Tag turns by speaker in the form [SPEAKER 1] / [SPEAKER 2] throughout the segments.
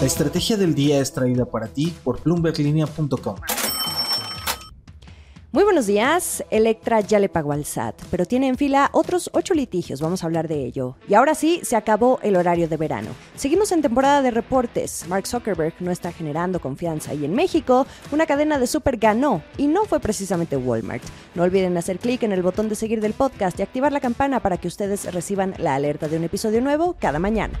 [SPEAKER 1] La estrategia del día es traída para ti por bloomberglinea.com.
[SPEAKER 2] Muy buenos días. Electra ya le pagó al SAT, pero tiene en fila otros ocho litigios. Vamos a hablar de ello. Y ahora sí, se acabó el horario de verano. Seguimos en temporada de reportes. Mark Zuckerberg no está generando confianza. Y en México, una cadena de super ganó. Y no fue precisamente Walmart. No olviden hacer clic en el botón de seguir del podcast y activar la campana para que ustedes reciban la alerta de un episodio nuevo cada mañana.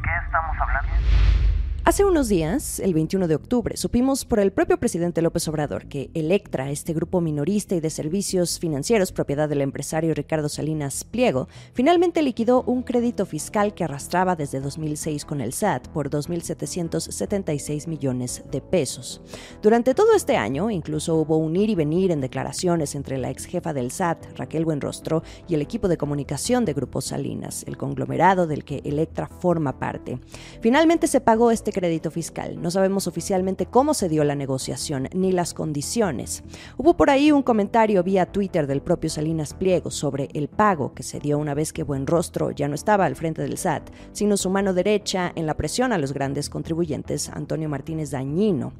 [SPEAKER 2] Hace unos días, el 21 de octubre, supimos por el propio presidente López Obrador que Electra, este grupo minorista y de servicios financieros propiedad del empresario Ricardo Salinas Pliego, finalmente liquidó un crédito fiscal que arrastraba desde 2006 con el SAT por 2.776 millones de pesos. Durante todo este año, incluso hubo un ir y venir en declaraciones entre la ex jefa del SAT, Raquel Buenrostro, y el equipo de comunicación de Grupo Salinas, el conglomerado del que Electra forma parte. Finalmente se pagó este crédito fiscal. No sabemos oficialmente cómo se dio la negociación ni las condiciones. Hubo por ahí un comentario vía Twitter del propio Salinas Pliego sobre el pago que se dio una vez que Buenrostro ya no estaba al frente del SAT, sino su mano derecha en la presión a los grandes contribuyentes, Antonio Martínez Dañino.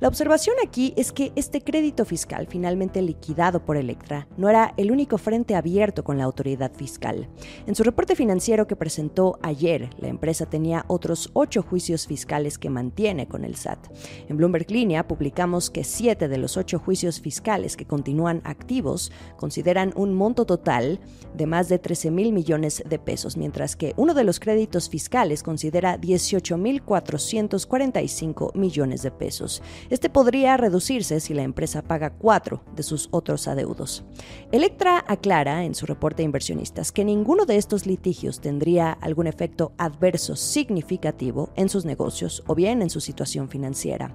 [SPEAKER 2] La observación aquí es que este crédito fiscal finalmente liquidado por Electra no era el único frente abierto con la autoridad fiscal. En su reporte financiero que presentó ayer, la empresa tenía otros ocho juicios fiscales que mantiene con el SAT. En Bloomberg Línea publicamos que siete de los ocho juicios fiscales que continúan activos consideran un monto total de más de 13 mil millones de pesos, mientras que uno de los créditos fiscales considera 18 mil 445 millones de pesos. Este podría reducirse si la empresa paga cuatro de sus otros adeudos. Electra aclara en su reporte de inversionistas que ninguno de estos litigios tendría algún efecto adverso significativo en sus negocios o bien en su situación financiera.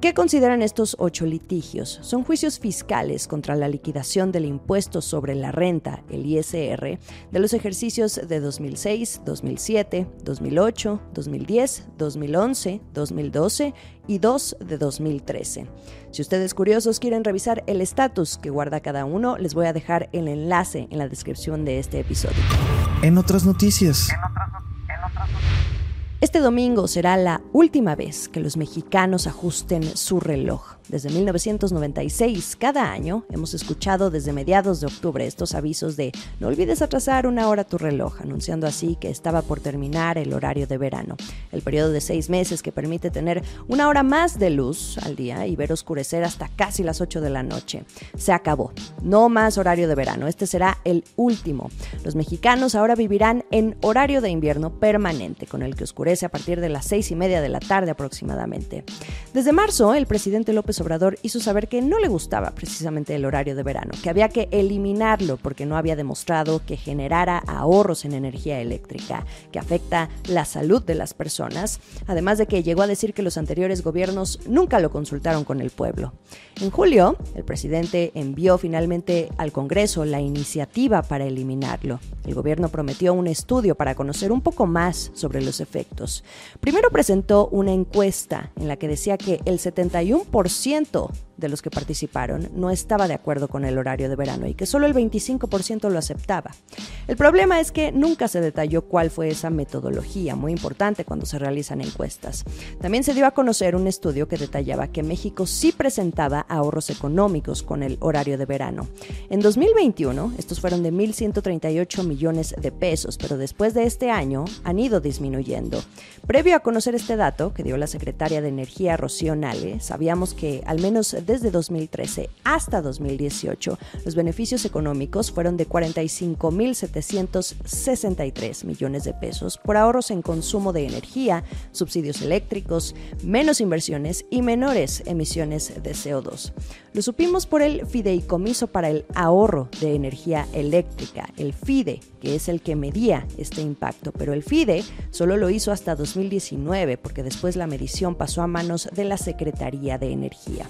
[SPEAKER 2] ¿Qué consideran estos ocho litigios? Son juicios fiscales contra la liquidación del impuesto sobre la renta, el ISR, de los ejercicios de 2006, 2007, 2008, 2010, 2011, 2012 y dos de 2013. Si ustedes curiosos quieren revisar el estatus que guarda cada uno, les voy a dejar el enlace en la descripción de este episodio.
[SPEAKER 1] En otras noticias.
[SPEAKER 2] Este domingo será la última vez que los mexicanos ajusten su reloj. Desde 1996, cada año, hemos escuchado desde mediados de octubre estos avisos de no olvides atrasar una hora tu reloj, anunciando así que estaba por terminar el horario de verano, el periodo de seis meses que permite tener una hora más de luz al día y ver oscurecer hasta casi las 8 de la noche. Se acabó. No más horario de verano. Este será el último. Los mexicanos ahora vivirán en horario de invierno permanente, con el que oscurece a partir de las seis y media de la tarde aproximadamente. Desde marzo, el presidente López Obrador hizo saber que no le gustaba precisamente el horario de verano, que había que eliminarlo porque no había demostrado que generara ahorros en energía eléctrica, que afecta la salud de las personas, además de que llegó a decir que los anteriores gobiernos nunca lo consultaron con el pueblo. En julio, el presidente envió finalmente al Congreso la iniciativa para eliminarlo. El gobierno prometió un estudio para conocer un poco más sobre los efectos. Primero presentó una encuesta en la que decía que el 71% 10% de los que participaron no estaba de acuerdo con el horario de verano y que solo el 25% lo aceptaba. El problema es que nunca se detalló cuál fue esa metodología, muy importante cuando se realizan encuestas. También se dio a conocer un estudio que detallaba que México sí presentaba ahorros económicos con el horario de verano. En 2021, estos fueron de 1.138 millones de pesos, pero después de este año han ido disminuyendo. Previo a conocer este dato que dio la secretaria de Energía Rocío Nale, sabíamos que al menos desde 2013 hasta 2018, los beneficios económicos fueron de 45.763 millones de pesos por ahorros en consumo de energía, subsidios eléctricos, menos inversiones y menores emisiones de CO2. Lo supimos por el Fideicomiso para el Ahorro de Energía Eléctrica, el FIDE, que es el que medía este impacto, pero el FIDE solo lo hizo hasta 2019 porque después la medición pasó a manos de la Secretaría de Energía.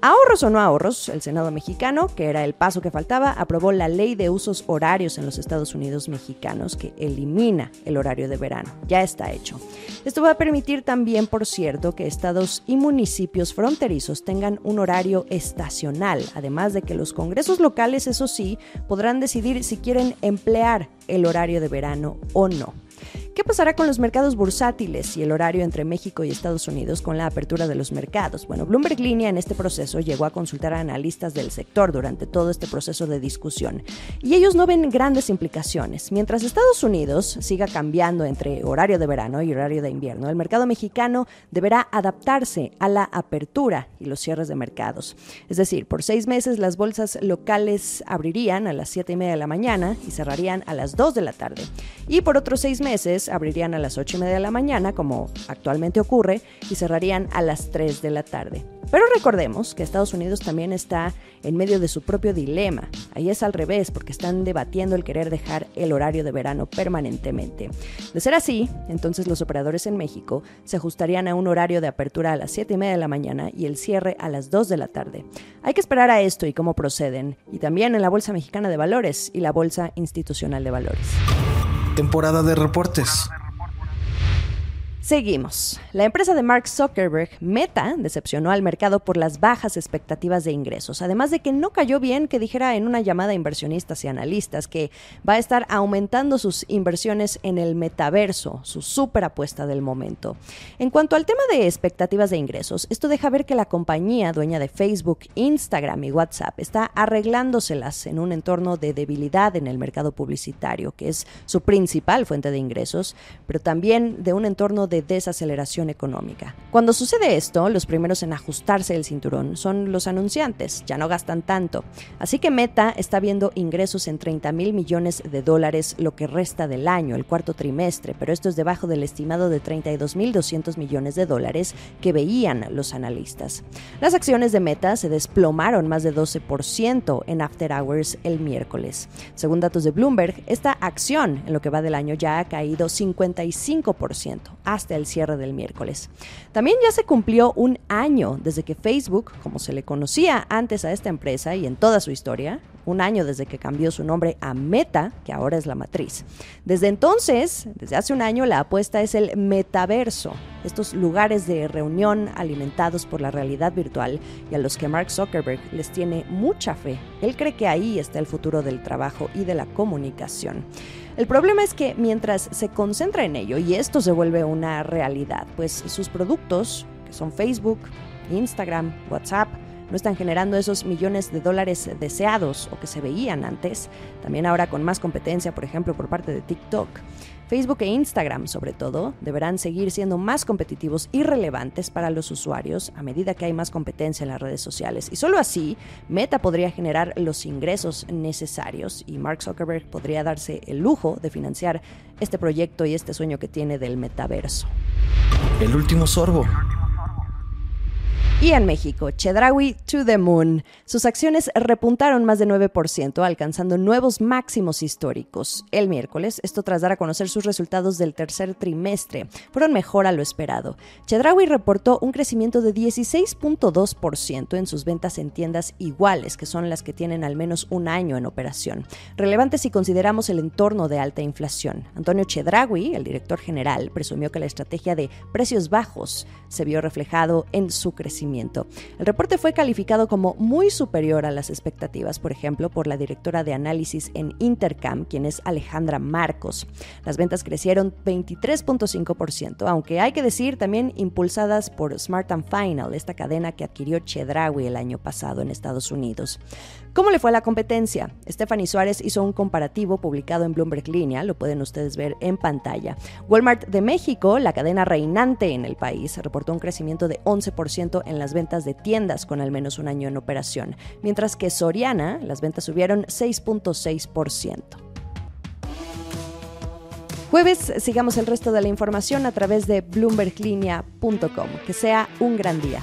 [SPEAKER 2] Ahorros o no ahorros, el Senado mexicano, que era el paso que faltaba, aprobó la ley de usos horarios en los Estados Unidos mexicanos que elimina el horario de verano. Ya está hecho. Esto va a permitir también, por cierto, que estados y municipios fronterizos tengan un horario estacional, además de que los congresos locales, eso sí, podrán decidir si quieren emplear el horario de verano o no. Qué pasará con los mercados bursátiles y el horario entre México y Estados Unidos con la apertura de los mercados? Bueno, Bloomberg Línea en este proceso llegó a consultar a analistas del sector durante todo este proceso de discusión y ellos no ven grandes implicaciones. Mientras Estados Unidos siga cambiando entre horario de verano y horario de invierno, el mercado mexicano deberá adaptarse a la apertura y los cierres de mercados. Es decir, por seis meses las bolsas locales abrirían a las 7 y media de la mañana y cerrarían a las 2 de la tarde. Y por otros seis meses abrirían a las 8 y media de la mañana, como actualmente ocurre, y cerrarían a las 3 de la tarde. Pero recordemos que Estados Unidos también está en medio de su propio dilema. Ahí es al revés, porque están debatiendo el querer dejar el horario de verano permanentemente. De ser así, entonces los operadores en México se ajustarían a un horario de apertura a las 7 y media de la mañana y el cierre a las 2 de la tarde. Hay que esperar a esto y cómo proceden, y también en la Bolsa Mexicana de Valores y la Bolsa Institucional de Valores.
[SPEAKER 1] Temporada de reportes.
[SPEAKER 2] Seguimos. La empresa de Mark Zuckerberg, Meta, decepcionó al mercado por las bajas expectativas de ingresos, además de que no cayó bien que dijera en una llamada a inversionistas y analistas que va a estar aumentando sus inversiones en el metaverso, su super apuesta del momento. En cuanto al tema de expectativas de ingresos, esto deja ver que la compañía dueña de Facebook, Instagram y WhatsApp está arreglándoselas en un entorno de debilidad en el mercado publicitario, que es su principal fuente de ingresos, pero también de un entorno de desaceleración económica. Cuando sucede esto, los primeros en ajustarse el cinturón son los anunciantes, ya no gastan tanto. Así que Meta está viendo ingresos en 30 mil millones de dólares lo que resta del año, el cuarto trimestre, pero esto es debajo del estimado de 32 mil 200 millones de dólares que veían los analistas. Las acciones de Meta se desplomaron más de 12% en After Hours el miércoles. Según datos de Bloomberg, esta acción en lo que va del año ya ha caído 55% hasta el cierre del miércoles. También ya se cumplió un año desde que Facebook, como se le conocía antes a esta empresa y en toda su historia, un año desde que cambió su nombre a Meta, que ahora es la matriz. Desde entonces, desde hace un año, la apuesta es el metaverso, estos lugares de reunión alimentados por la realidad virtual y a los que Mark Zuckerberg les tiene mucha fe. Él cree que ahí está el futuro del trabajo y de la comunicación. El problema es que mientras se concentra en ello y esto se vuelve una realidad, pues sus productos, que son Facebook, Instagram, WhatsApp, no están generando esos millones de dólares deseados o que se veían antes, también ahora con más competencia, por ejemplo, por parte de TikTok. Facebook e Instagram, sobre todo, deberán seguir siendo más competitivos y relevantes para los usuarios a medida que hay más competencia en las redes sociales. Y solo así, Meta podría generar los ingresos necesarios y Mark Zuckerberg podría darse el lujo de financiar este proyecto y este sueño que tiene del metaverso.
[SPEAKER 1] El último sorbo.
[SPEAKER 2] Y en México, Chedraui to the Moon. Sus acciones repuntaron más de 9%, alcanzando nuevos máximos históricos. El miércoles, esto tras dar a conocer sus resultados del tercer trimestre, fueron mejor a lo esperado. Chedraui reportó un crecimiento de 16.2% en sus ventas en tiendas iguales, que son las que tienen al menos un año en operación. Relevante si consideramos el entorno de alta inflación. Antonio Chedraui, el director general, presumió que la estrategia de precios bajos se vio reflejado en su el reporte fue calificado como muy superior a las expectativas, por ejemplo, por la directora de análisis en Intercam, quien es Alejandra Marcos. Las ventas crecieron 23.5%, aunque hay que decir también impulsadas por Smart and Final, esta cadena que adquirió Chedraui el año pasado en Estados Unidos. ¿Cómo le fue a la competencia? Stephanie Suárez hizo un comparativo publicado en Bloomberg Línea, lo pueden ustedes ver en pantalla. Walmart de México, la cadena reinante en el país, reportó un crecimiento de 11% en las ventas de tiendas con al menos un año en operación, mientras que Soriana, las ventas subieron 6.6%. Jueves, sigamos el resto de la información a través de bloomberglinea.com. Que sea un gran día.